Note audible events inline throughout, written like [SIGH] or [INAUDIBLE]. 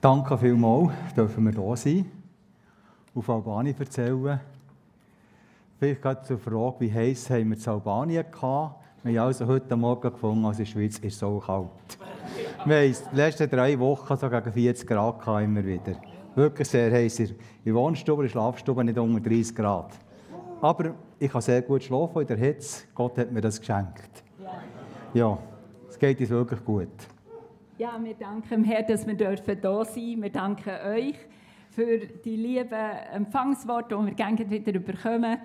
Danke vielmals, dürfen wir hier sein, auf Albanien erzählen. Vielleicht gerade zur Frage, wie heiß haben wir in Albanien gehabt. Wir haben also heute Morgen gefunden, also in der Schweiz ist es so kalt. [LAUGHS] Wir haben die letzten drei Wochen so gegen 40 Grad gehabt, immer wieder. Wirklich sehr heiß. In der Wohnstube, in der Schlafstube nicht unter 30 Grad. Aber ich kann sehr gut schlafen in der Hitze. Gott hat mir das geschenkt. Ja, es geht uns wirklich gut. Ja, wir danken dem Herrn, dass wir hier sein dürfen. Wir danken euch für die lieben Empfangsworte, die wir gerne wieder bekommen.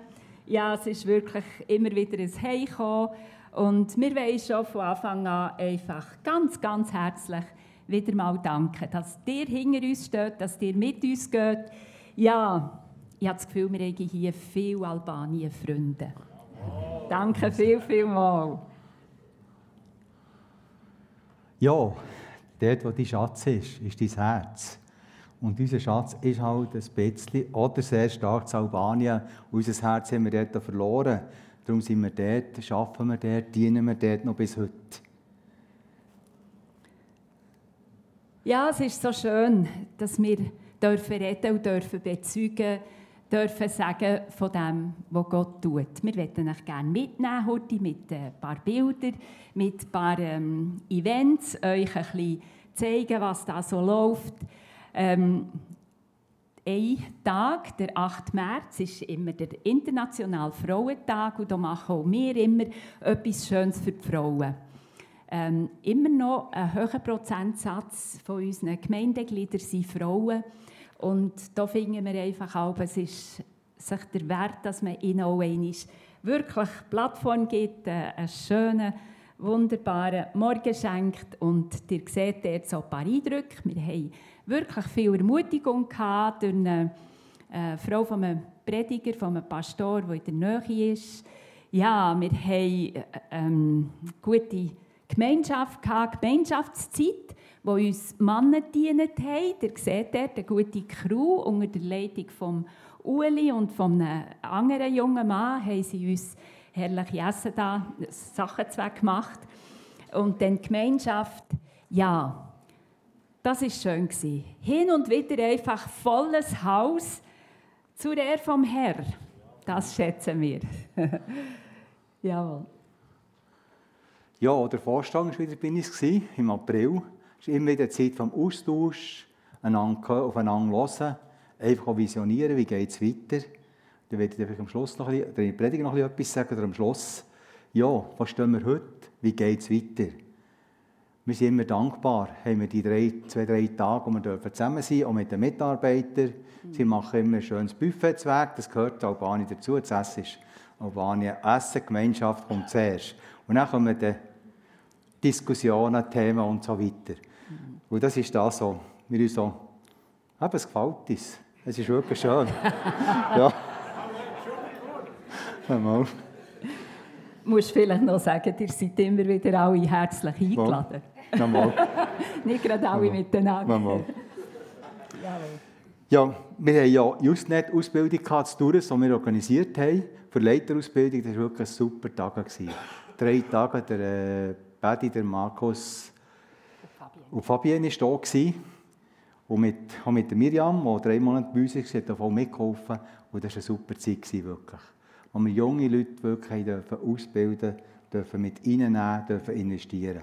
Ja, es ist wirklich immer wieder ein Heimkommen. Und wir wollen schon von Anfang an einfach ganz, ganz herzlich wieder mal danken, dass ihr hinter uns steht, dass ihr mit uns geht. Ja, ich habe das Gefühl, wir haben hier viele Albanien-Freunde. Danke viel, viel mal. Ja, dort, wo dein Schatz ist, ist dein Herz. Und unser Schatz ist halt ein bisschen oder sehr stark zu Albanien. Unser Herz haben wir dort verloren. Darum sind wir dort, arbeiten wir dort, dienen wir dort noch bis heute. Ja, es ist so schön, dass wir dürfen reden und dürfen bezeugen, dürfen sagen von dem, was Gott tut. Wir möchten euch gerne mitnehmen heute mit ein paar Bildern, mit ein paar ähm, Events, euch ein bisschen zeigen, was da so läuft. Ähm, ein Tag, der 8. März, ist immer der Internationale Frauentag und da machen auch wir immer etwas Schönes für die Frauen. Ähm, immer noch ein hoher Prozentsatz von unseren Gemeindegliedern sind Frauen. Und da finden wir einfach auch, es ist sich der Wert, dass man ihnen auch einmal wirklich Plattform gibt, äh, einen schönen, wunderbaren Morgen schenkt. Und ihr seht jetzt so ein paar Eindrücke. Wir haben wirklich viel Ermutigung gehabt durch eine äh, Frau von einem Prediger, von einem Pastor, der in der Nähe ist. Ja, wir haben äh, ähm, gute Gemeinschaft gehabt, Gemeinschaftszeit, wo uns Männer gedient haben. Ihr seht dort eine gute Crew unter der Leitung von Uli und von einem anderen jungen Mann haben sie uns herrliche Essen da, Sachen gemacht. Und dann die Gemeinschaft, ja, das war schön. Hin und wieder einfach volles Haus zur Ehre vom Herr. Das schätzen wir. [LAUGHS] Jawohl. Ja, der Vorstand war wieder bei uns im April. Es ist immer wieder Zeit vom Austausch, einander aufeinander hören, einfach visionieren, wie geht es weiter. Dann werde ich am Schluss noch ein bisschen, in der Predigt noch etwas sagen, oder am Schluss, ja, was stehen wir heute, wie geht es weiter. Wir sind immer dankbar, haben wir die drei, zwei, drei Tage, wo wir zusammen sein dürfen, auch mit den Mitarbeitern. Sie machen immer ein schönes Buffet zu Weg, das gehört Albanien dazu, das Essen ist Albanien, Essen, Gemeinschaft kommt zuerst. Und dann kommen die Diskussionen, Themen und so weiter. Und das ist das so, wir uns so, eben, es gefällt uns. Es ist wirklich schön. [LAUGHS] ja. Mal. Du musst vielleicht noch sagen, ihr seid immer wieder alle herzlich eingeladen. Mal. [LAUGHS] Nicht gerade alle Mal. miteinander. Mal. Ja, wir haben ja Justnet-Ausbildung zu Tours, die wir organisiert haben. Für Leiterausbildung, das war wirklich ein super Tag. Drei Tage, der Bedi, der Markus und Fabienne waren da. Und mit, auch mit Miriam, die drei Monate bei uns war, hat davon mitgeholfen. Und das war eine super Zeit, wirklich. Wo wir junge Leute wirklich dürfen ausbilden dürfen, mit reinnehmen, dürfen investieren.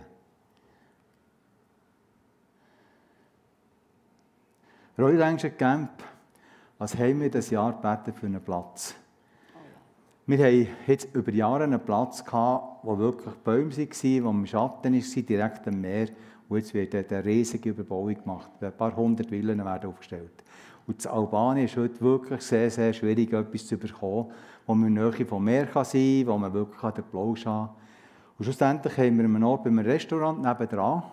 Royal Camp, was haben wir das Jahr gebeten für einen Platz? Wir haben jetzt über Jahre einen Platz gehabt, wo wirklich Bäume waren, wo im Schatten war, direkt am Meer. Und jetzt wird eine riesige Überbauung gemacht. Ein paar hundert Villen werden aufgestellt. Und in Albanien ist heute wirklich sehr, sehr schwierig, etwas zu bekommen, wo man in Nähe vom Meer kann sein kann, wo man wirklich den Plausch haben kann. Und schlussendlich haben wir einen Ort bei einem Restaurant nebenan,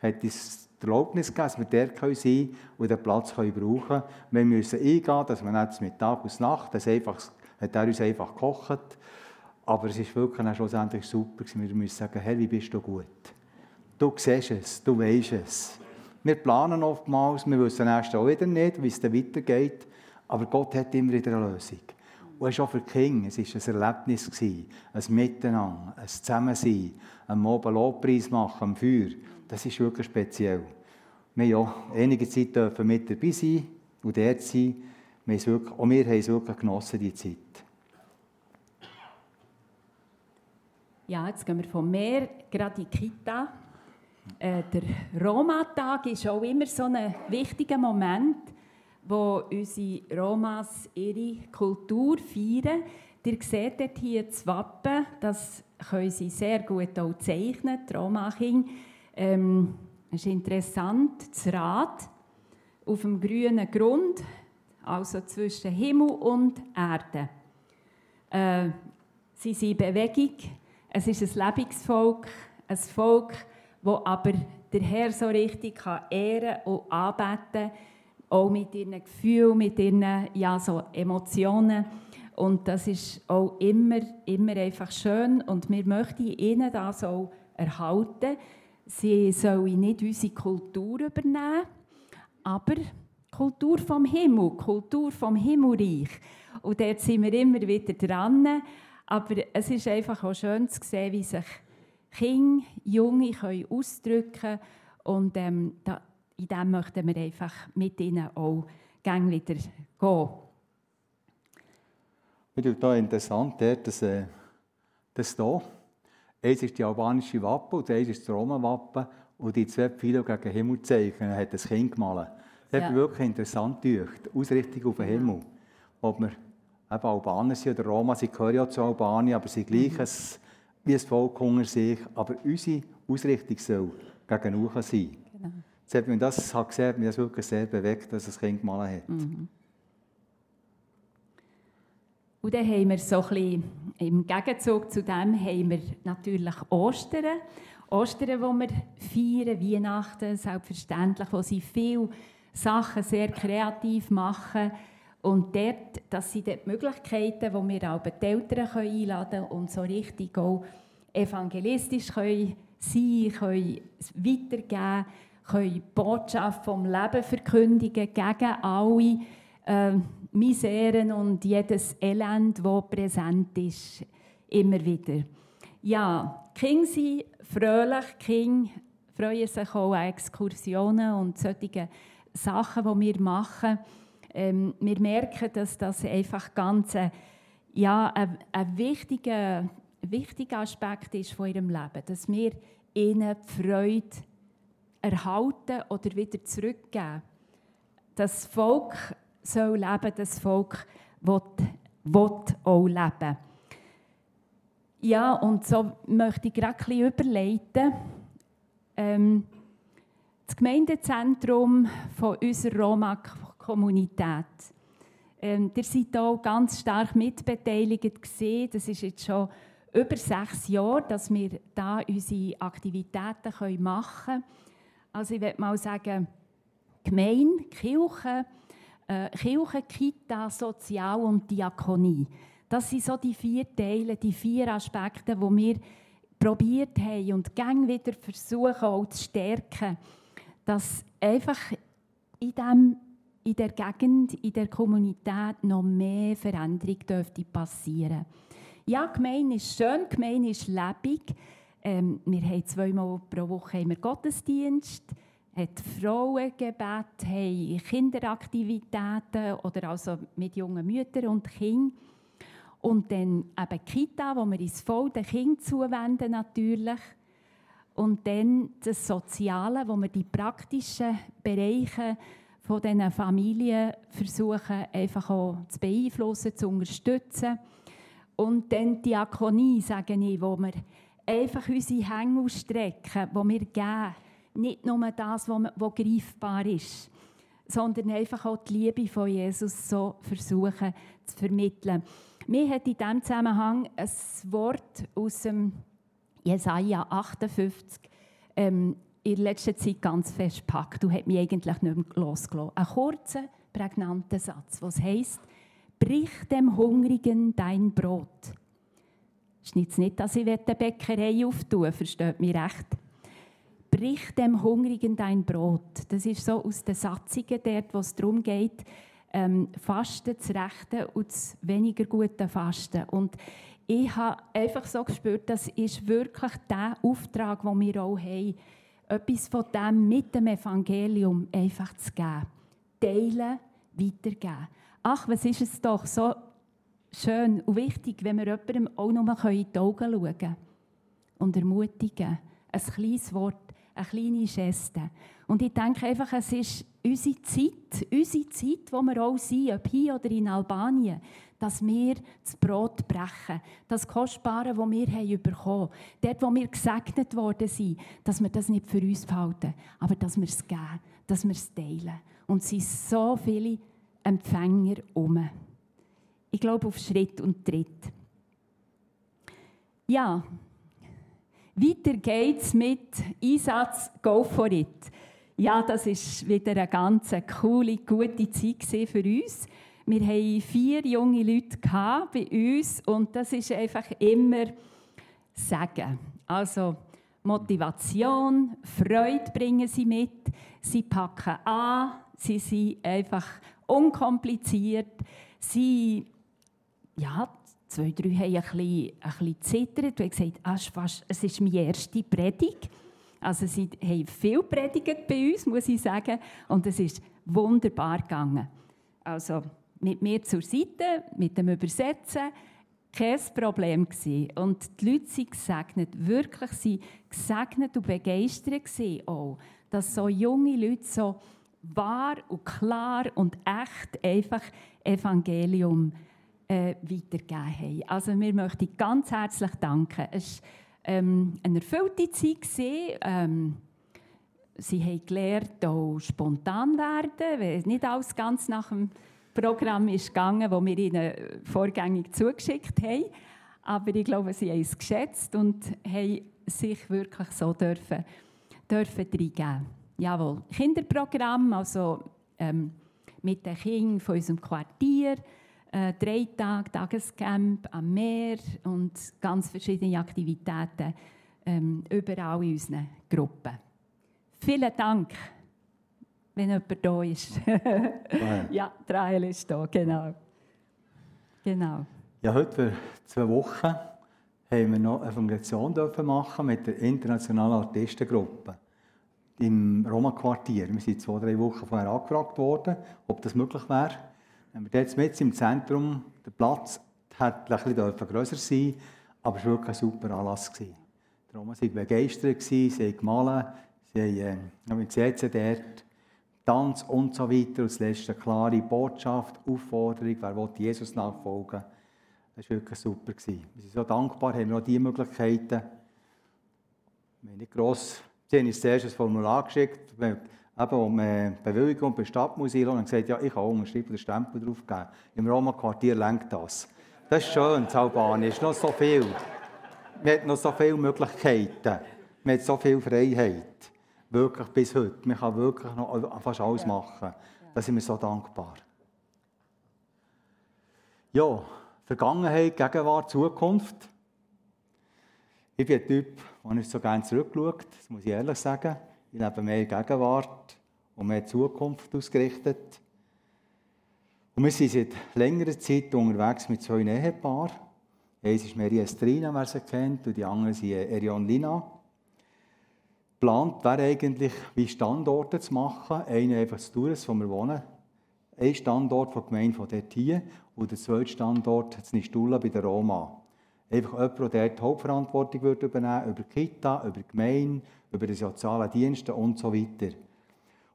hat uns die Erlaubnis gegeben, dass wir dort sein können und den Platz können brauchen können. Wir müssen eingehen, dass wir nicht mit Tag und Nacht, das einfach hat er uns einfach gekocht. Aber es ist wirklich auch schlussendlich super. Wir müssen sagen, Herr, wie bist du gut? Du siehst es, du weißt es. Wir planen oftmals, wir wissen erst auch wieder nicht, wie es dann weitergeht. Aber Gott hat immer wieder eine Lösung. Und es war auch für die Kinder, es war ein Erlebnis, ein Miteinander, ein Zusammensein, ein Mobil Lobpreis machen am Feuer. Das ist wirklich speziell. wir ja einige Zeit dürfen mit dabei sein und dort sein. Wir wirklich, auch wir haben es wirklich genossen, diese Zeit. Ja, jetzt gehen wir vom Meer gerade in die Kita. Äh, der Roma-Tag ist auch immer so ein wichtiger Moment, wo unsere Romas ihre Kultur feiern. Ihr seht dort hier das Wappen, das können sie sehr gut auch zeichnen, die Roma-Kinder. Ähm, es ist interessant, das Rad auf dem grünen Grund, also zwischen Himmel und Erde. Äh, sie sind in Bewegung, es ist ein Lebensvolk, ein Volk, das aber der Herr so richtig kann ehren und anbeten kann, auch mit ihren Gefühlen, mit ihren ja, so Emotionen. Und das ist auch immer, immer einfach schön und wir möchten ihnen das auch erhalten. Sie sollen nicht unsere Kultur übernehmen, aber Kultur vom Himmel, Kultur vom Himmelreich. Und dort sind wir immer wieder dran. Aber es ist einfach auch schön zu sehen, wie sich Kinder, Junge können ausdrücken können. Und ähm, da, in dem möchten wir einfach mit ihnen auch gerne wieder gehen. Ich finde es interessant, dass äh, das hier, eins ist die albanische Wappe und eins ist das Roma-Wappen und die zwei Pfeile gegen den Himmel zeichnen, hat das Kind gemalt. Das ja. wirklich interessant gedacht, Ausrichtung auf den Himmel. Ob wir eben Albaner sind oder Roma, sie gehören ja zu Albanien, aber sie gleich mhm. wie ein Volk unter sich. Aber unsere Ausrichtung soll gegen Uchen sein. Genau. Jetzt hat mich das hat gesehen, hat mich das wirklich sehr bewegt, dass das Kind gemalt hat. Mhm. Und dann haben wir so ein bisschen, im Gegenzug zu dem haben wir natürlich Ostern. Ostern, wo wir feiern, Weihnachten selbstverständlich, wo sie viele Sachen sehr kreativ machen und dort, das sind die Möglichkeiten, wo wir auch die Eltern einladen können und so richtig auch evangelistisch können sein können, weitergeben, können die Botschaft vom Leben verkündigen gegen alle äh, Miseren und jedes Elend, das präsent ist, immer wieder. Ja, die Kinder sind fröhlich, die Kinder freuen sich auch an Exkursionen und solche Sachen, die wir machen. Ähm, wir merken, dass das einfach ganz äh, ja, ein, ein, wichtiger, wichtiger Aspekt ist von ihrem Leben, dass wir ihnen die Freude erhalten oder wieder zurückgeben. Das Volk soll leben, das Volk will, will auch leben. Ja, und so möchte ich gerade ein bisschen überleiten. Ähm, das Gemeindezentrum von unserer Roma-Kommunität. Ähm, ihr seid auch ganz stark mitbeteiligt gesehen. Das ist jetzt schon über sechs Jahre, dass wir da unsere Aktivitäten machen können. Also ich würde mal sagen, Gemeinde, Kirche, äh, Kirche, Kita, Sozial und Diakonie. Das sind so die vier Teile, die vier Aspekte, die wir probiert haben und gang wieder versuchen auch zu stärken dass einfach in, dem, in der Gegend, in der Kommunität noch mehr Veränderung dürfte passieren Ja, Gemeinde ist schön, Gemeinde ist lebendig. Ähm, wir haben zweimal pro Woche haben Gottesdienst, hat Frauengebet, haben Kinderaktivitäten oder also mit jungen Müttern und Kindern. Und dann eben Kita, wo wir uns voll den Kindern zuwenden natürlich. Und dann das Soziale, wo wir die praktischen Bereiche von diesen Familien versuchen, einfach auch zu beeinflussen, zu unterstützen. Und dann die Diakonie, sage ich, wo wir einfach unsere Hänge ausstrecken, wo wir geben. Nicht nur das, was greifbar ist, sondern einfach auch die Liebe von Jesus so versuchen zu vermitteln. Mir hat in diesem Zusammenhang ein Wort aus dem Jesaja 58 ähm, in letzter Zeit ganz fest packt und hat mich eigentlich nicht mehr losgelassen. Ein kurzer, prägnanter Satz, was heißt: Brich dem Hungrigen dein Brot. Es ist jetzt nicht, dass ich eine Bäckerei auftue, versteht mich recht. Brich dem Hungrigen dein Brot. Das ist so aus den Satzungen dort, wo es darum geht, ähm, Fasten zu rechten und das weniger gute Fasten. Und ich habe einfach so gespürt, das ist wirklich der Auftrag, den wir auch haben, etwas von dem mit dem Evangelium einfach zu geben. Teilen, weitergeben. Ach, was ist es doch so schön und wichtig, wenn wir jemandem auch noch in die Augen schauen können und ermutigen. Ein kleines Wort, eine kleine Geste. Und ich denke einfach, es ist unsere Zeit, unsere Zeit, wo wir auch sind, ob hier oder in Albanien, dass wir das Brot brechen, das Kostbare, das wir bekommen haben, dort, wo wir gesegnet worden sind, dass wir das nicht für uns behalten, aber dass wir es geben, dass wir es teilen. Und es sind so viele Empfänger um. Ich glaube auf Schritt und Tritt. Ja, weiter geht's mit Einsatz Go for it. Ja, das ist wieder eine ganz coole, gute Zeit für uns. Wir hatten vier junge Leute bei uns und das ist einfach immer Sagen. Also Motivation, Freude bringen sie mit, sie packen an, sie sind einfach unkompliziert, sie ja, zwei, drei haben ein bisschen, ein bisschen zittert und gesagt, ah, fast, es ist meine erste Predigt. Also sie haben viel predigt bei uns, muss ich sagen, und es ist wunderbar gegangen. Also mit mir zur Seite, mit dem Übersetzen, kein Problem gewesen. Und die Leute sind gesegnet, wirklich sind gesegnet und begeistert gewesen auch, dass so junge Leute so wahr und klar und echt einfach Evangelium äh, weitergegeben haben. Also wir möchten ganz herzlich danken. Es war ähm, eine erfüllte Zeit. Ähm, sie haben gelernt, auch spontan werden, weil nicht alles ganz nach dem Programm ist gegangen, das wir ihnen vorgängig zugeschickt haben. Aber ich glaube, sie haben es geschätzt und haben sich wirklich so dürfen, dürfen reingeben. Jawohl, Kinderprogramm, also ähm, mit den Kindern von unserem Quartier, äh, drei Tage Tagescamp am Meer und ganz verschiedene Aktivitäten ähm, überall in unseren Gruppen. Vielen Dank, wenn jemand da ist. [LAUGHS] ja, Trail ist da, genau. genau. Ja, heute für zwei Wochen haben wir noch eine Evangelisation machen mit der internationalen Artistengruppe im Roma-Quartier. Wir sind zwei, drei Wochen vorher angefragt worden, ob das möglich wäre. Wenn wir jetzt mit im Zentrum, der Platz hätte ein bisschen grösser sein aber es war wirklich ein super Anlass. Roma waren begeistert, sie haben gemalt, sie haben äh, mit dort, Tanz und so weiter. Und das letzte eine klare Botschaft, Aufforderung, wer will Jesus nachfolgen. Das war wirklich super. Wir sind so dankbar, haben wir auch diese Möglichkeiten. Wir haben nicht gross, sie haben uns zuerst ein Formular geschickt, eben um äh, Bewilligung bei der Stadt muss und gesagt, ja, ich kann unterschreiben, den Stempel drauf geben. Im Roma-Quartier lenkt das. Das ist schön, das Albanien. Ist noch so viel. Man hat noch so viele Möglichkeiten. Man hat so viel Freiheit. Wirklich bis heute. Man kann wirklich noch fast alles machen. Da sind wir so dankbar. Ja, Vergangenheit, Gegenwart, Zukunft. Ich bin ein Typ, der nicht so gerne zurückschaut, das muss ich ehrlich sagen. Ich lebe mehr Gegenwart und mehr Zukunft ausgerichtet. Und wir sind seit längerer Zeit unterwegs mit zwei Ehepaaren. Eins ist Maria Estrina, wer sie kennt, und die andere ist Erion Lina. Geplant wäre eigentlich, wie Standorte zu machen. Einen einfach zu Tours, wo wir wohnen. Ein Standort von der Gemeinde von dort hier und der zweite Standort in Nistulla bei der Roma. Einfach jemand, der die Hauptverantwortung übernehmen würde, über die Kita, über die Gemeinde, über die sozialen Dienste und so weiter.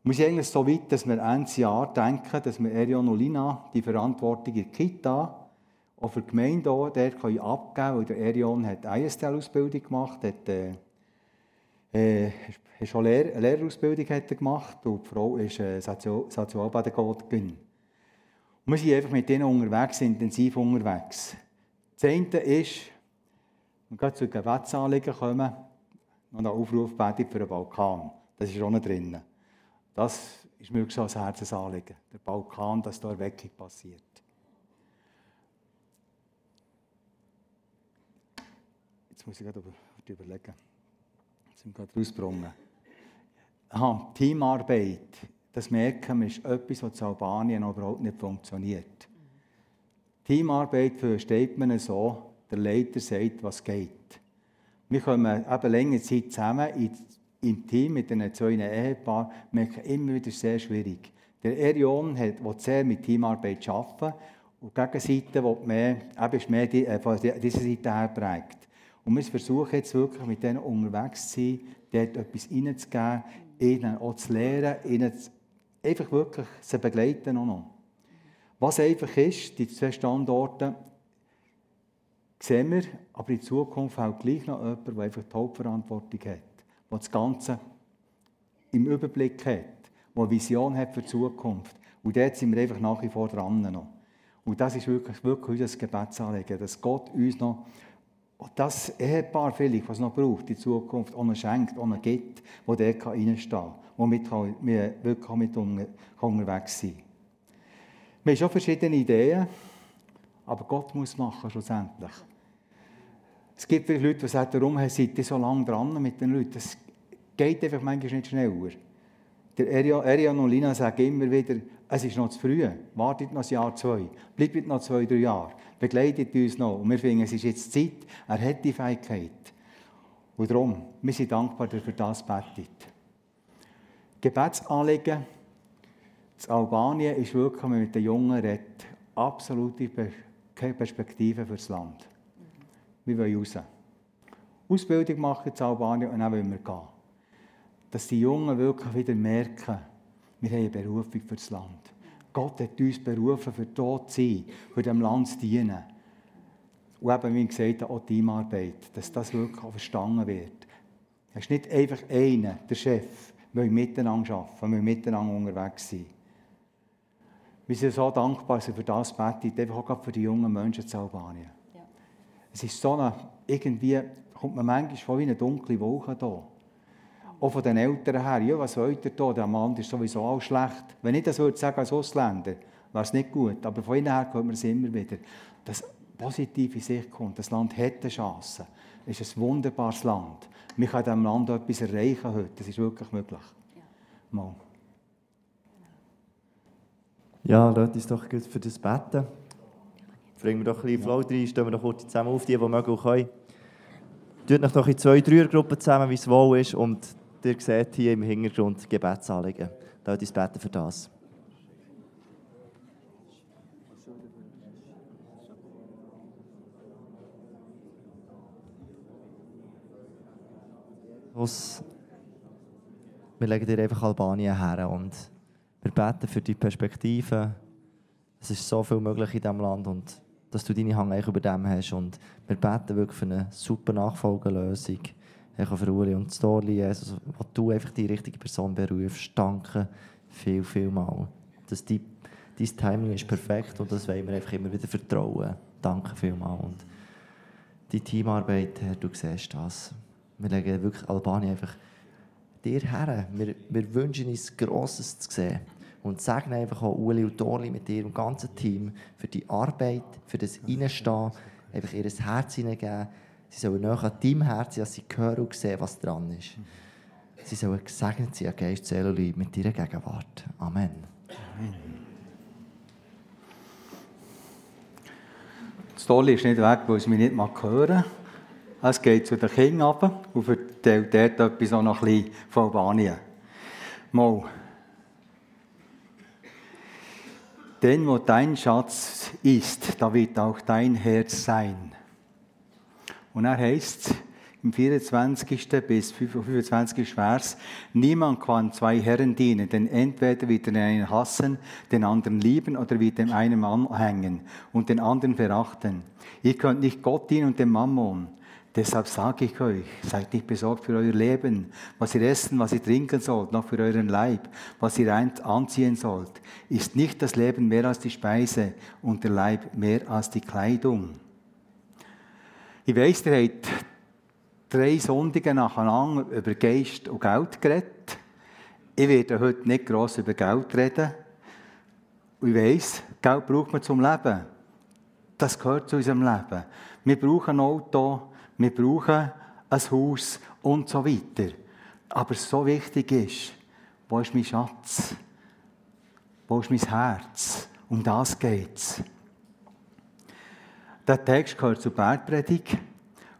Und wir sind eigentlich so weit, dass wir Ende Jahr denken, dass wir Erion und Lina die Verantwortung in der Kita auch für die Gemeinde auch dort können abgeben weil der Erion hat ISTL-Ausbildung gemacht, hat äh, äh, schon Lehr eine Lehrerausbildung hat er gemacht und die Frau ist äh, Sozialpädagogin. Und wir sind einfach mit ihnen unterwegs, intensiv unterwegs. Das eine ist, wenn wir zu Gebetsanliegen kommen, noch eine Aufrufbetung für den Balkan. Das ist auch noch drin. Das ist mir so ein Herzensanliegen. Der Balkan, dass da Erweckung passiert. Jetzt muss ich gerade überlegen. Jetzt sind wir gerade rausgebrungen. Aha, Teamarbeit. Das merken wir, ist etwas, was in Albanien überhaupt nicht funktioniert. Teamarbeit versteht man so, der Leiter sagt, was geht. Wir kommen eben längere Zeit zusammen im Team mit den zwei Ehepaaren merke immer wieder sehr schwierig. Der Erion hat, will sehr mit Teamarbeit arbeiten und die Gegenseite will mehr, eben ist mehr die, äh, von dieser Seite her prägt. Und wir versuchen jetzt wirklich mit denen unterwegs zu sein, dort etwas reinzugeben, ihnen auch zu lehren, ihnen einfach wirklich zu begleiten auch noch. Was einfach ist, die zwei Standorte sehen wir, aber in Zukunft auch gleich noch jemand, der einfach die Hauptverantwortung hat, der das Ganze im Überblick hat, der eine Vision hat für die Zukunft. Und dort sind wir einfach nach wie vor dran noch. Und das ist wirklich, wirklich unser Gebetsanliegen, dass Gott uns noch das Ehepaar vielleicht, was noch braucht, die Zukunft noch schenkt, noch gibt, wo der reinstehen kann, womit wir wirklich auch mit unterwegs sein Wir haben schon verschiedene Ideen, aber Gott muss machen schlussendlich. Es gibt viele Leute, die sagen, warum seid ihr so lange dran mit den Leuten? Das geht einfach manchmal nicht schneller. Der Erian und Lina sagen immer wieder, es ist noch zu früh, wartet noch ein Jahr, zwei, bleibt noch zwei, drei Jahre, begleitet uns noch. Und wir finden, es ist jetzt Zeit, er hat die Fähigkeit. Und darum, wir sind dankbar, dass er für das betet. Gebetsanliegen in Albanien ist wirklich, wenn man mit den Jungen redet, absolute Perspektive für das Land. Wir wollen raus. Ausbildung machen in Albanien und dann wollen wir gehen. Dass die Jungen wirklich wieder merken, wir haben eine Berufung für das Land. Gott hat uns berufen, für dort zu sein, für dem Land zu dienen. Und eben, wie gesagt, auch Teamarbeit, dass das wirklich auch verstanden wird. Es ist nicht einfach einer, der Chef. Wir miteinander arbeiten, wir miteinander unterwegs sein. Wir sind so dankbar, dass er für das betet, einfach auch für die jungen Menschen in Albanien. Es ist so eine, irgendwie kommt man manchmal vor wie eine dunkle Wolke da. Auch von den Eltern her, ja, was wollt ihr da? Der Mann ist sowieso auch schlecht. Wenn ich das würde sagen als Ausländer, wäre es nicht gut. Aber von innen her hört man es immer wieder. Dass positive Sicht kommt. Das Land hat eine Chance. Es ist ein wunderbares Land. Wir können in diesem Land etwas erreichen heute. Das ist wirklich möglich. Ja. Mal. Ja, lasst uns doch gut für das beten. Bringen wir doch ein bisschen Flow rein, stehen wir doch kurz zusammen auf, die, die mögen und können. Tut euch doch in zwei, drei Gruppen zusammen, wie es wohl ist. Und ihr seht hier im Hintergrund Gebetsanliegen. Lasst uns beten für das. wir legen dir einfach Albanien her und wir beten für die Perspektive. Es ist so viel möglich in diesem Land und dass du deine Hand über dem hast. Und wir beten wirklich für eine super Nachfolgelösung. Ich für Uli und Storli, Jesus, wo du einfach die richtige Person berufst. Danke viel, viel mal. Dass die, dein Timing ist perfekt und das wollen wir einfach immer wieder vertrauen. Danke viel mal. Und die Teamarbeit, Herr, du siehst das. Wir legen wirklich Albanien einfach dir her. Wir, wir wünschen uns Grosses zu sehen. Und segne einfach auch Uli und Torli mit ihrem ganzen Team für die Arbeit, für das Reinstehen, einfach ihr Herz hineingeben. Sie sollen näher an deinem sein, dass sie hören und sehen, was dran ist. Sie sollen gesegnet sein, Geist, Seele und Liebe mit ihrer Gegenwart. Amen. Das Tolle ist nicht weg, weil es mich nicht mag hören Es geht zu den Kindern runter und erzählt dort etwas noch ein bisschen von Albanien. Mal. Denn wo dein Schatz ist, da wird auch dein Herz sein. Und er heißt im 24. bis 25. Vers, niemand kann zwei Herren dienen, denn entweder wird er den einen hassen, den anderen lieben oder wird dem einen anhängen und den anderen verachten. Ihr könnt nicht Gott dienen und dem Mammon. Deshalb sage ich euch, seid nicht besorgt für euer Leben, was ihr essen, was ihr trinken sollt, noch für euren Leib, was ihr anziehen sollt. Ist nicht das Leben mehr als die Speise und der Leib mehr als die Kleidung? Ich weiss, ihr habt drei Sonntage nacheinander über Geist und Geld geredet. Ich werde heute nicht gross über Geld reden. Und ich weiss, Geld braucht man zum Leben. Das gehört zu unserem Leben. Wir brauchen ein Auto, wir brauchen ein Haus und so weiter. Aber so wichtig ist, wo ist mein Schatz? Wo ist mein Herz? Um das geht es. Der Text gehört zur Bergpredigt.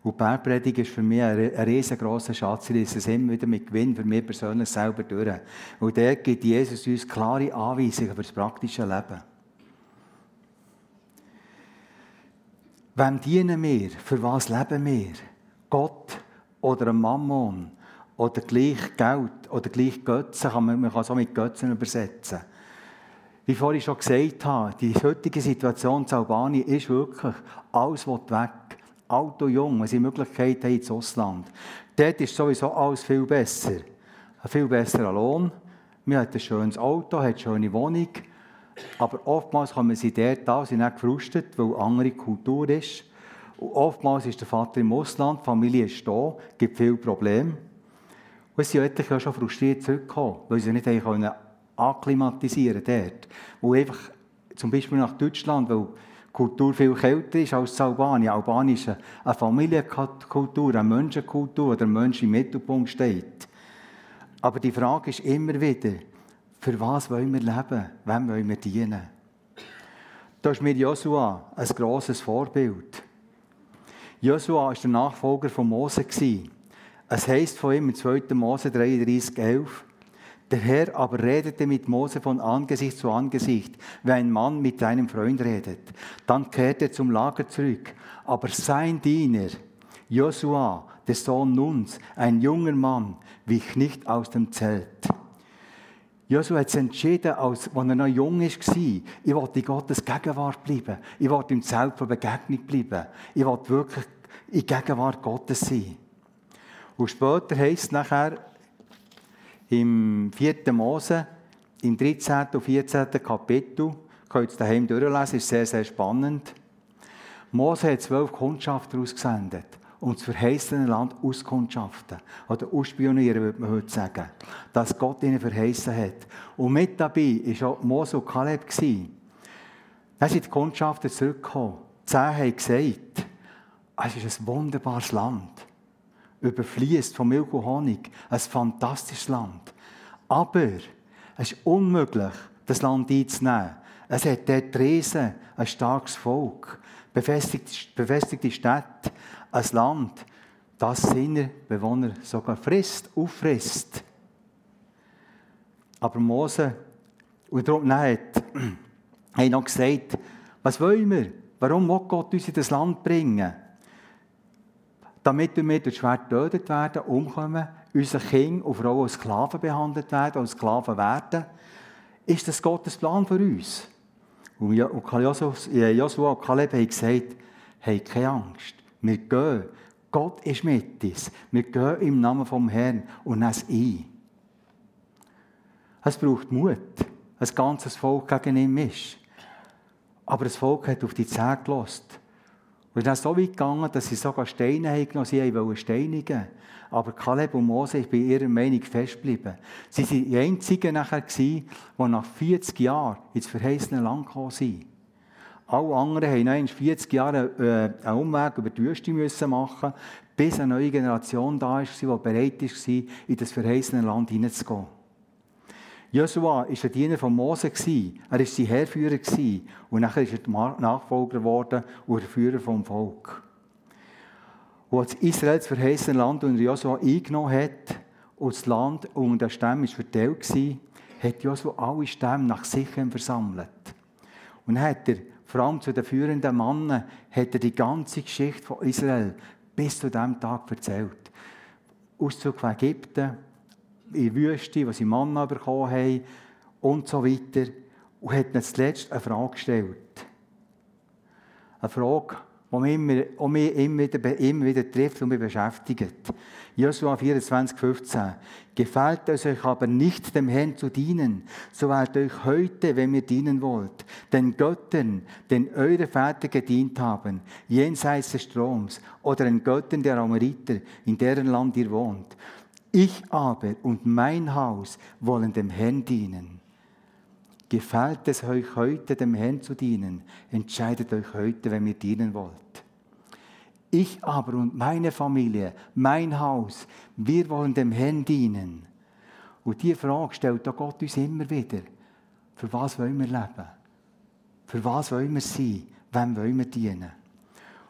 Und die Bergpredigt ist für mich ein, riesengroßer Schatz. Ich lese es immer wieder mit Gewinn für mich persönlich selber durch. Und dort gibt Jesus uns klare Anweisungen für das praktische Leben. Wem dienen wir? Für was leben wir? Gott oder ein Mammon? Oder gleich Geld? Oder gleich Götzen? man, kann es auch mit Götzen übersetzen. Wie ich vorhin schon gesagt habe, die heutige Situation in Albanien ist wirklich, alles will weg. Alt und jung, wenn sie Möglichkeit haben ins Ausland. Dort ist sowieso alles viel besser. Ein viel besserer Lohn. Man hat ein schönes Auto, hat eine schöne Wohnung. Aber oftmals kommen sie dort an, sind nicht gefrustet, weil eine andere Kultur ist. Und oftmals ist der Vater im Ausland, die Familie ist da, gibt viele Probleme. Und sie sind etliche schon frustriert zurückgekommen, weil sie nicht können akklimatisieren dort. Wo einfach, zum Beispiel nach Deutschland, weil die Kultur viel kälter ist als Albanien. Albanien ist eine Familienkultur, eine Menschenkultur, wo der Mensch im Mittelpunkt steht. Aber die Frage ist immer wieder, für was wollen wir leben? Wem wollen wir dienen? Da ist mir Joshua ein grosses Vorbild. Joshua war der Nachfolger von Mose. Es heisst von ihm in 2. Mose 33, 11, der Herr aber redete mit Mose von Angesicht zu Angesicht, wie ein Mann mit seinem Freund redet. Dann kehrte er zum Lager zurück. Aber sein Diener, Josua, der Sohn Nuns, ein junger Mann, wich nicht aus dem Zelt. Joshua hat entschieden, als, er noch jung war, ich wollte in Gottes Gegenwart bleiben. Ich wollte im Zelt der Begegnung bleiben. Ich wollte wirklich in Gegenwart Gottes sein. Und später heisst es nachher im 4. Mose, im 13. und 14. Kapitel, könnt ihr daheim durchlesen, ist sehr, sehr spannend. Mose hat zwölf Kundschafter ausgesendet und das verheißene Land auskundschaften. Oder ausspionieren, würde man heute sagen. Dass Gott ihnen verheißen hat. Und mit dabei war auch Mose und Kaleb. Dann sind die Kundschafter zurückgekommen. Zehn haben gesagt, es ist ein wunderbares Land. Überfließt von Milch und Honig. Ein fantastisches Land. Aber es ist unmöglich, das Land einzunehmen. Es hat dort Riesen, ein starkes Volk, befestigte, befestigte Städte, ein Land, das seine Bewohner sogar frisst, auffrisst. Aber Mose, und darum hat, hat noch gesagt, was wollen wir? Warum will Gott uns in das Land bringen? Damit wir durch Schwert getötet werden, umkommen, unsere Kinder und Frauen als Sklaven behandelt werden, als Sklaven werden. Ist das Gottes Plan für uns? Und Joshua und Kaleb haben gesagt, hey, keine Angst. Wir gehen. Gott ist mit uns. Wir gehen im Namen vom Herrn und nehmen es ein. Es braucht Mut. Ein ganzes Volk gegen ihn ist. Aber das Volk hat auf die Zähne gelost. Und es ist so weit gegangen, dass sie sogar Steine haben genommen, sie wollten steinigen. Aber Kaleb und Mose sind bei ihrer Meinung festgeblieben. Sie waren die einzigen nachher, die nach 40 Jahren ins verheißene Land gekommen sind. Alle anderen mussten 40 Jahre äh, einen Umweg über die Wüste müssen machen, bis eine neue Generation da war, die bereit war, in das verheißene Land hineinzugehen. Joshua war ein Diener von Mose. Er war sein Herrführer. Und nachher ist er Nachfolger geworden und der Führer vom Volk. Und als Israel das verheißene Land unter Joshua eingenommen hat und das Land unter den Stämmen verteilt war, hat Joshua alle Stämme nach sich versammelt. Und dann hat er vor allem zu den führenden Männern, hat er die ganze Geschichte von Israel bis zu diesem Tag erzählt. Auszug von Ägypten, in die Wüste, wo sie Manna bekommen haben und so weiter. Und hat dann zuletzt eine Frage gestellt. Eine Frage, die mich immer, wieder, immer wieder trifft und mich beschäftigt. Josua 24, 15. Gefällt es euch aber nicht, dem Herrn zu dienen, so wählt euch heute, wenn ihr dienen wollt, den Göttern, den eure Väter gedient haben, jenseits des Stroms, oder den Göttern der Amoriter, in deren Land ihr wohnt. Ich aber und mein Haus wollen dem Herrn dienen. Gefällt es euch heute, dem Herrn zu dienen? Entscheidet euch heute, wenn ihr dienen wollt. Ich aber und meine Familie, mein Haus, wir wollen dem Herrn dienen. Und diese Frage stellt auch Gott uns immer wieder. Für was wollen wir leben? Für was wollen wir sein? Wem wollen wir dienen?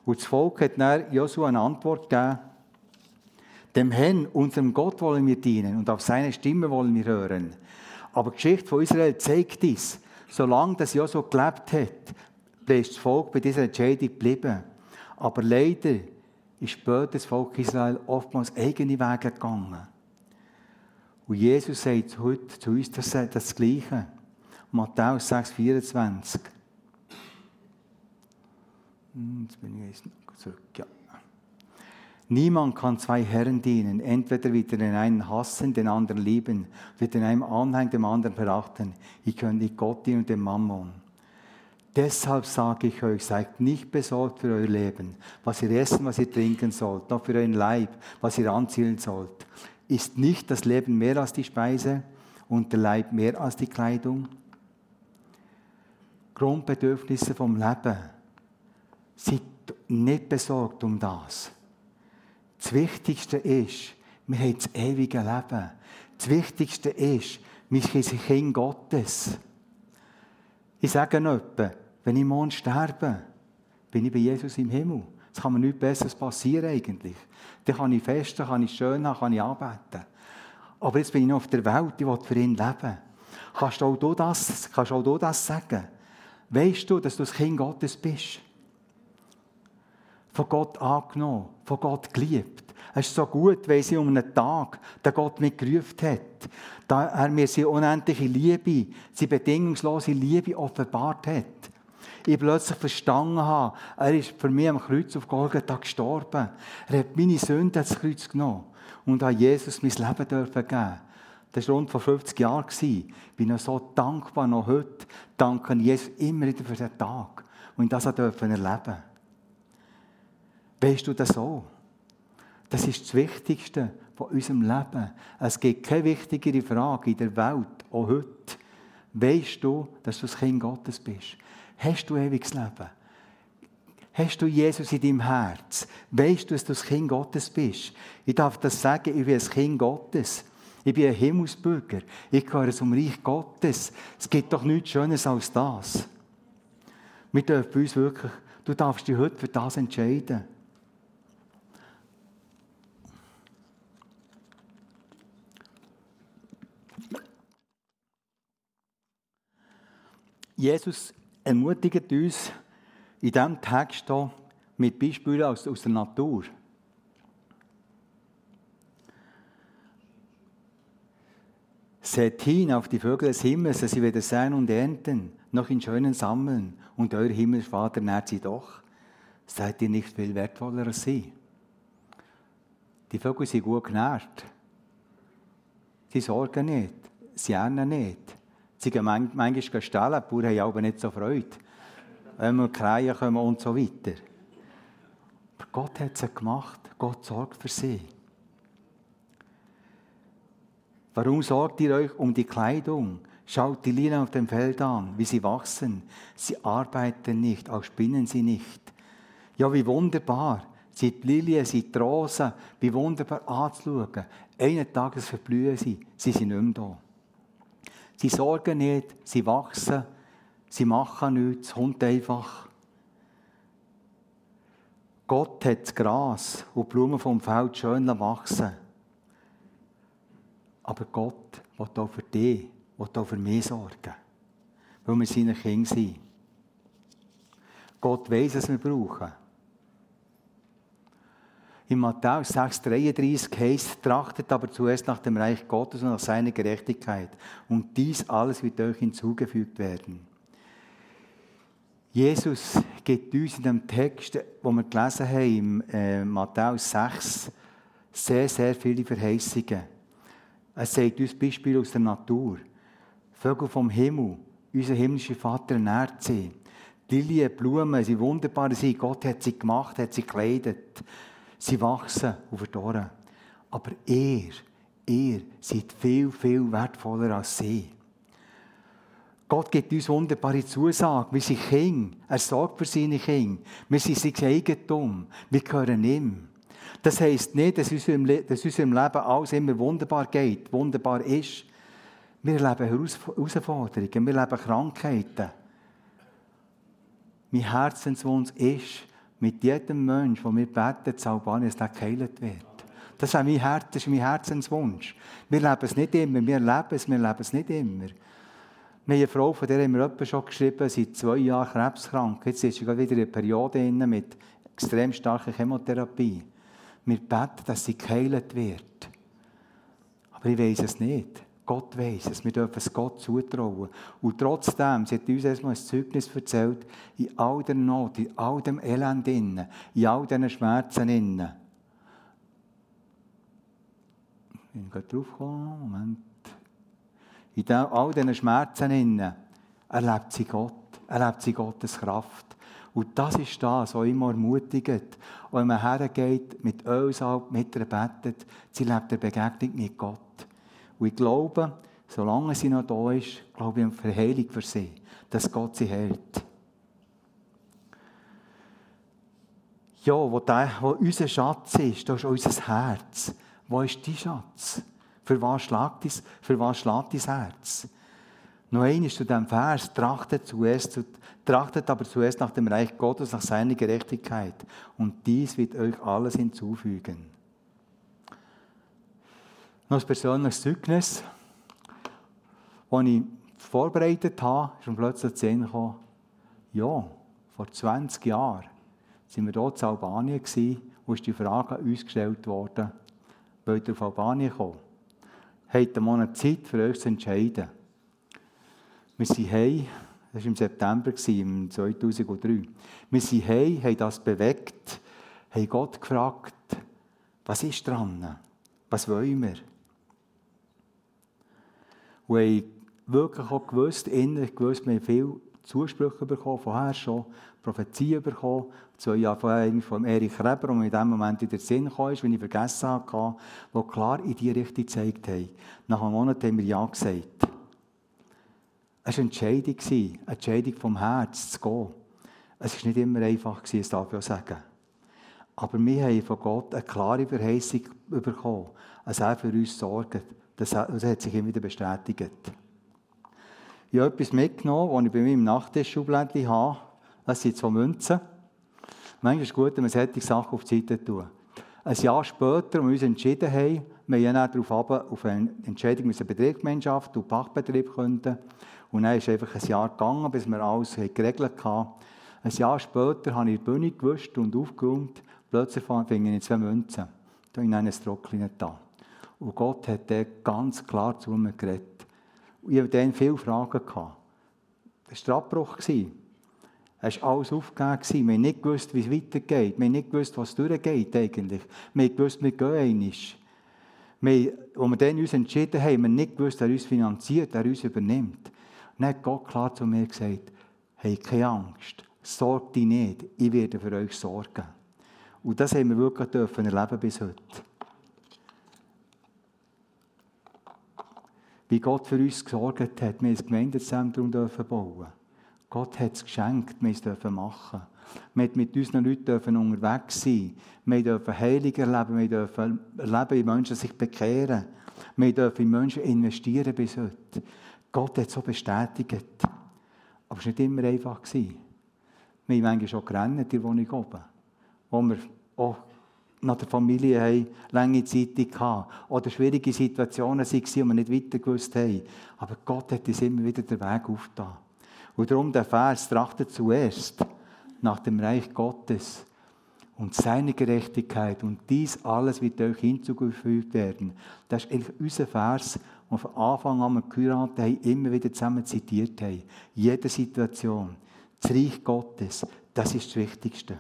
Und das Volk hat dann Josua eine Antwort gegeben. Dem Herrn, unserem Gott, wollen wir dienen und auf seine Stimme wollen wir hören. Aber die Geschichte von Israel zeigt dies. Solange das Josua gelebt hat, ist das Volk bei dieser Entscheidung geblieben. Aber leider ist später das Volk Israel oftmals eigene Wege gegangen. Und Jesus sagt heute zu uns das, das Gleiche. Matthäus 6, 24. Hm, jetzt bin ich zurück. Ja. Niemand kann zwei Herren dienen. Entweder wird er den einen hassen, den anderen lieben, wird den einen anhängen, dem anderen verachten. Ich könnt nicht Gott dienen und dem Mammon. Deshalb sage ich euch, seid nicht besorgt für euer Leben, was ihr essen, was ihr trinken sollt, noch für euren Leib, was ihr anziehen sollt. Ist nicht das Leben mehr als die Speise und der Leib mehr als die Kleidung? Grundbedürfnisse vom Leben. Seid nicht besorgt um das. Das Wichtigste ist, wir haben das ewige Leben. Das Wichtigste ist, wir sind Kind Gottes. Ich sage noch wenn ich morgen sterbe, bin ich bei Jesus im Himmel. Es kann mir nichts Besseres passieren eigentlich. Dann kann ich festen, kann ich schön haben, kann ich arbeiten. Aber jetzt bin ich noch auf der Welt, ich will für ihn leben. Kannst auch du das, kannst auch du das sagen? Weißt du, dass du das Kind Gottes bist? Von Gott angenommen, von Gott geliebt. Es ist so gut, weil sie um einen Tag, der Gott mich gerufen hat, da er mir seine unendliche Liebe, seine bedingungslose Liebe offenbart hat. Ich plötzlich verstanden habe, er ist für mich am Kreuz auf Golgatha gestorben. Er hat meine Sünde ins Kreuz genommen und hat Jesus mein Leben dürfen geben. Das war rund vor 50 Jahren. Ich bin noch so dankbar, noch heute danke Jesus immer wieder für diesen Tag und das dürfen erleben. Weißt du das so? Das ist das Wichtigste von unserem Leben. Es gibt keine wichtigere Frage in der Welt, auch heute. Weißt du, dass du das Kind Gottes bist? Hast du ewiges Leben? Hast du Jesus in deinem Herz? Weißt du, dass du das Kind Gottes bist? Ich darf das sagen, ich bin ein Kind Gottes. Ich bin ein Himmelsbürger. Ich gehöre zum Reich Gottes. Es gibt doch nichts Schönes als das. Wir dürfen uns wirklich, du darfst dich heute für das entscheiden. Jesus ermutigt uns in diesem Text hier mit Beispielen aus, aus der Natur. Seht hin auf die Vögel des Himmels, dass sie weder säen und ernten, noch in schönen sammeln, und euer Himmelsvater nährt sie doch. Seid ihr nicht viel wertvoller als sie? Die Vögel sind gut genährt. Sie sorgen nicht, sie ernten nicht. Sie gehen manchmal stellen, die Bauern haben aber nicht so Freude. Wenn wir Kreien kommen und so weiter. Aber Gott hat sie gemacht. Gott sorgt für sie. Warum sorgt ihr euch um die Kleidung? Schaut die Lilien auf dem Feld an, wie sie wachsen. Sie arbeiten nicht, auch spinnen sie nicht. Ja, wie wunderbar. sind die Lilien, sind Rosen, wie wunderbar anzuschauen. Eines Tages verblühen sie, sie sind nicht mehr da. Sie sorgen nicht, sie wachsen, sie machen nichts, es kommt einfach. Gott hat das Gras und die Blumen vom Feld schön wachsen Aber Gott will auch für dich, will auch für mich sorgen. Weil wir seine Kinder sind. Gott weiß, was wir brauchen. In Matthäus 6,33 heißt, trachtet aber zuerst nach dem Reich Gottes und nach seiner Gerechtigkeit. Und dies alles wird euch hinzugefügt werden. Jesus gibt uns in dem Text, wo wir gelesen haben, in äh, Matthäus 6, sehr, sehr viele Verheißungen. Er sagt uns Beispiele aus der Natur. Vögel vom Himmel, unser himmlischer Vater ernährt sie. Lilien, Blumen, sie wunderbar sind. Gott hat sie gemacht, hat sie gekleidet. Sie wachsen und verdorren. Aber er, er seid viel, viel wertvoller als sie. Gott gibt uns wunderbare Zusagen. Wir sind Kinder. Er sorgt für seine Kinder. Wir sind sein Eigentum. Wir gehören ihm. Das heisst nicht, dass in unserem Leben alles immer wunderbar geht, wunderbar ist. Wir erleben Herausforderungen, wir erleben Krankheiten. Mein Herzenswunsch ist, mit jedem Menschen, der wir beten, dass der geheilt wird. Das ist mein, Herz, das ist mein Herzenswunsch. Wir leben es nicht immer, wir leben es, wir leben es nicht immer. Wir haben eine Frau, von der haben wir schon geschrieben, seit zwei Jahren krebskrank. Jetzt ist sie wieder in einer Periode mit extrem starker Chemotherapie. Wir beten, dass sie geheilt wird. Aber ich weiß es nicht. Gott weiß es. Wir dürfen es Gott zutrauen. Und trotzdem, sie hat uns erstmal ein Zeugnis erzählt, in all der Not, in all dem Elend, in all diesen Schmerzen. Innen. Ich bin gerade draufgekommen. Moment. In all diesen Schmerzen innen erlebt sie Gott. Erlebt sie Gottes Kraft. Und das ist das, was immer ermutigt. Und wenn man hergeht, mit Ölsalb, mit ihr betet, sie lebt eine Begegnung mit Gott. Und ich glaube, solange sie noch da ist, glaube ich an Verheilung für sie, dass Gott sie hält. Ja, wo, der, wo unser Schatz ist, da ist unser Herz. Wo ist dein Schatz? Für was schlägt dein, für was schlägt dein Herz? Noch einmal zu diesem Vers, trachtet, zuerst, trachtet aber zuerst nach dem Reich Gottes, nach seiner Gerechtigkeit. Und dies wird euch alles hinzufügen. Noch ein persönliches Zeugnis, das ich vorbereitet habe, ist mir plötzlich zu sehen gekommen, ja, vor 20 Jahren waren wir dort in Albanien und ist die Frage an uns gestellt worden, wollt ihr auf Albanien kommen? Habt ihr mal eine Zeit für euch zu entscheiden? Wir sind heim, das war im September, im 2003. Wir sind heim, haben das bewegt, haben Gott gefragt, was ist dran? Was wollen wir? Und haben wirklich auch gewusst, innerlich gewusst, wir viel Zusprüche bekommen, vorher schon Prophezie bekommen, zwei Jahre vorher von Erich Reber, und in dem Moment in den Sinn kam, wie ich vergessen hatte, die klar in die Richtung gezeigt haben. Nach einem Monat haben wir Ja gesagt. Es war eine Entscheidung, eine Entscheidung vom Herz zu gehen. Es war nicht immer einfach, das darf ich auch sagen. Aber wir haben von Gott eine klare Verheißung bekommen, dass er für uns sorgt. Das hat sich immer wieder bestätigt. Ich habe etwas mitgenommen, das ich bei mir im Nachttischschublädchen habe. Das sind zwei Münzen. Manchmal ist es gut, wenn man solche Sachen auf die Seite tut. Ein Jahr später, als wir uns entschieden haben, wir haben darauf auf eine Entscheidung mit der Betriebsgemeinschaft und Pachtbetrieb gründen. Und dann ist einfach ein Jahr gegangen, bis wir alles geregelt hatten. Ein Jahr später habe ich die Bühne gewischt und aufgeräumt. Plötzlich fingen ich zwei Münzen. In einem Trocknen da. Und Gott hat dann ganz klar zu mir geredet. Und ich hatte dann viele Fragen. Gehabt. Das war Abbruch. Es war alles aufgegeben. Wir haben nicht gewusst, wie es weitergeht. Wir haben nicht gewusst, was durchgeht eigentlich. Wir haben gewusst, wir gehen einmal. Wir, als wir dann uns entschieden haben, haben wir nicht gewusst, wer uns finanziert, wer uns übernimmt. Und dann hat Gott klar zu mir gesagt, hey, keine Angst, sorgt dich nicht, ich werde für euch sorgen. Und das haben wir wirklich dürfen erleben bis heute. Wie Gott für uns gesorgt hat, wir ein Gemeindezentrum dürfen bauen. Gott hat es geschenkt, wir dürfen machen. Wir dürfen mit unseren Leuten unterwegs sein. Wir dürfen Heilig erleben, wir dürfen erleben, wie Menschen sich bekehren. Wir dürfen in Menschen investieren bis heute. Gott hat so bestätigt. Aber es war nicht immer einfach. Wir haben manchmal schon gerannt in der Wohnung oben, wo wir auch nach der Familie haben, lange Zeit hatten oder schwierige Situationen waren und wir nicht weiter gewusst haben. Aber Gott hat uns immer wieder den Weg aufgetan. Und darum der Vers, trachtet zuerst nach dem Reich Gottes und seine Gerechtigkeit und dies alles wird euch hinzugefügt werden. Das ist eigentlich unser Vers, den von Anfang an wir geheiratet haben, immer wieder zusammen zitiert haben. Jede Situation. Das Reich Gottes, das ist das Wichtigste.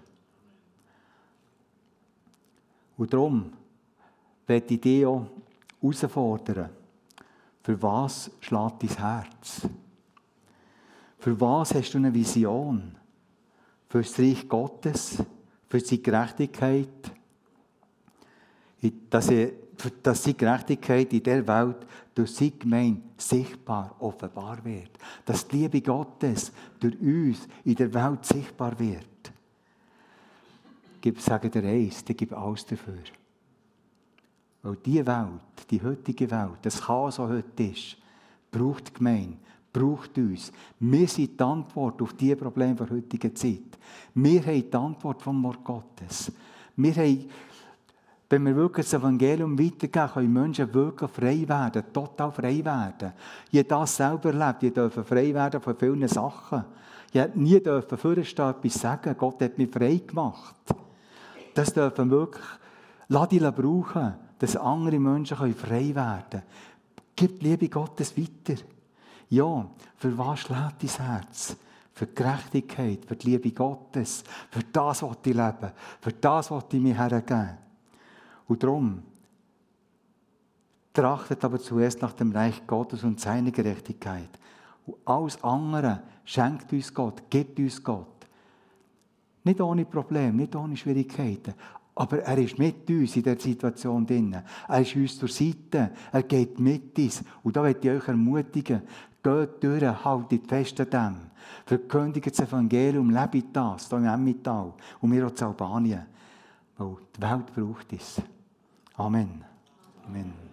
Und darum werde ich dich auch herausfordern. Für was schlägt dein Herz? Für was hast du eine Vision? Für das Reich Gottes? Für seine Gerechtigkeit? Dass, er, dass seine Gerechtigkeit in der Welt durch seine Gemeinde sichtbar offenbar wird. Dass die Liebe Gottes durch uns in der Welt sichtbar wird. Gib, sage dir eins, der gibt alles dafür. Weil diese Welt, die heutige Welt, das Chaos, das heute ist, braucht die Gemeinde, braucht uns. Wir sind die Antwort auf die Probleme der heutigen Zeit. Wir haben die Antwort vom Wort Gottes. Wir haben, wenn wir wirklich das Evangelium weitergeben, können Menschen wirklich frei werden, total frei werden. Ich habe das selber erlebt, ich durfte frei werden von vielen Sachen. Ich durfte nie vorstehen, etwas sagen. Gott hat mich frei gemacht. Das dürfen wir wirklich Lass brauchen, dass andere Menschen frei werden können. Gib die Liebe Gottes weiter. Ja, für was schlägt dein Herz? Für die Gerechtigkeit, für die Liebe Gottes. Für das, was ich leben. Für das, was ich mir hergeben. Und darum, trachtet aber zuerst nach dem Reich Gottes und seiner Gerechtigkeit. Und alles andere schenkt uns Gott, gibt uns Gott. Nicht ohne Probleme, nicht ohne Schwierigkeiten, aber er ist mit uns in der Situation drin. Er ist uns zur Seite. Er geht mit uns. Und da möchte ich euch ermutigen, geht durch, haltet fest an dem. Verkündigt das Evangelium, lebt das, hier im Emmental und wir auch in Albanien. Weil die Welt braucht es. Amen. Amen.